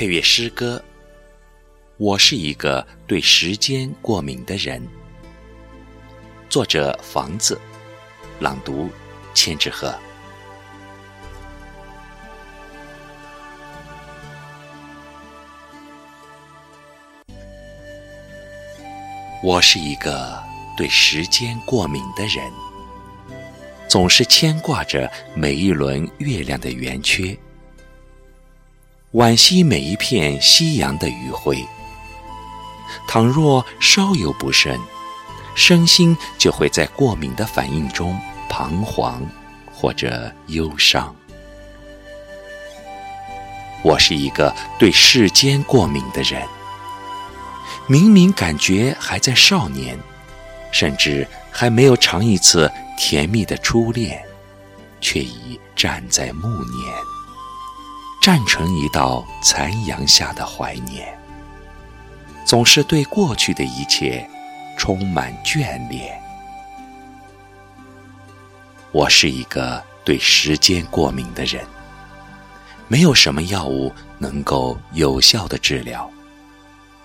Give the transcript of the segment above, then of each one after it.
配乐诗歌。我是一个对时间过敏的人。作者：房子，朗读：千纸鹤。我是一个对时间过敏的人，总是牵挂着每一轮月亮的圆缺，惋惜每一片夕阳的余晖。倘若稍有不慎，身心就会在过敏的反应中彷徨或者忧伤。我是一个对世间过敏的人。明明感觉还在少年，甚至还没有尝一次甜蜜的初恋，却已站在暮年，站成一道残阳下的怀念。总是对过去的一切充满眷恋。我是一个对时间过敏的人，没有什么药物能够有效的治疗。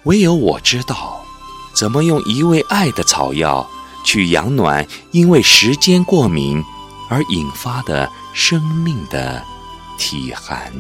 唯有我知道，怎么用一味爱的草药去养暖因为时间过敏而引发的生命的体寒。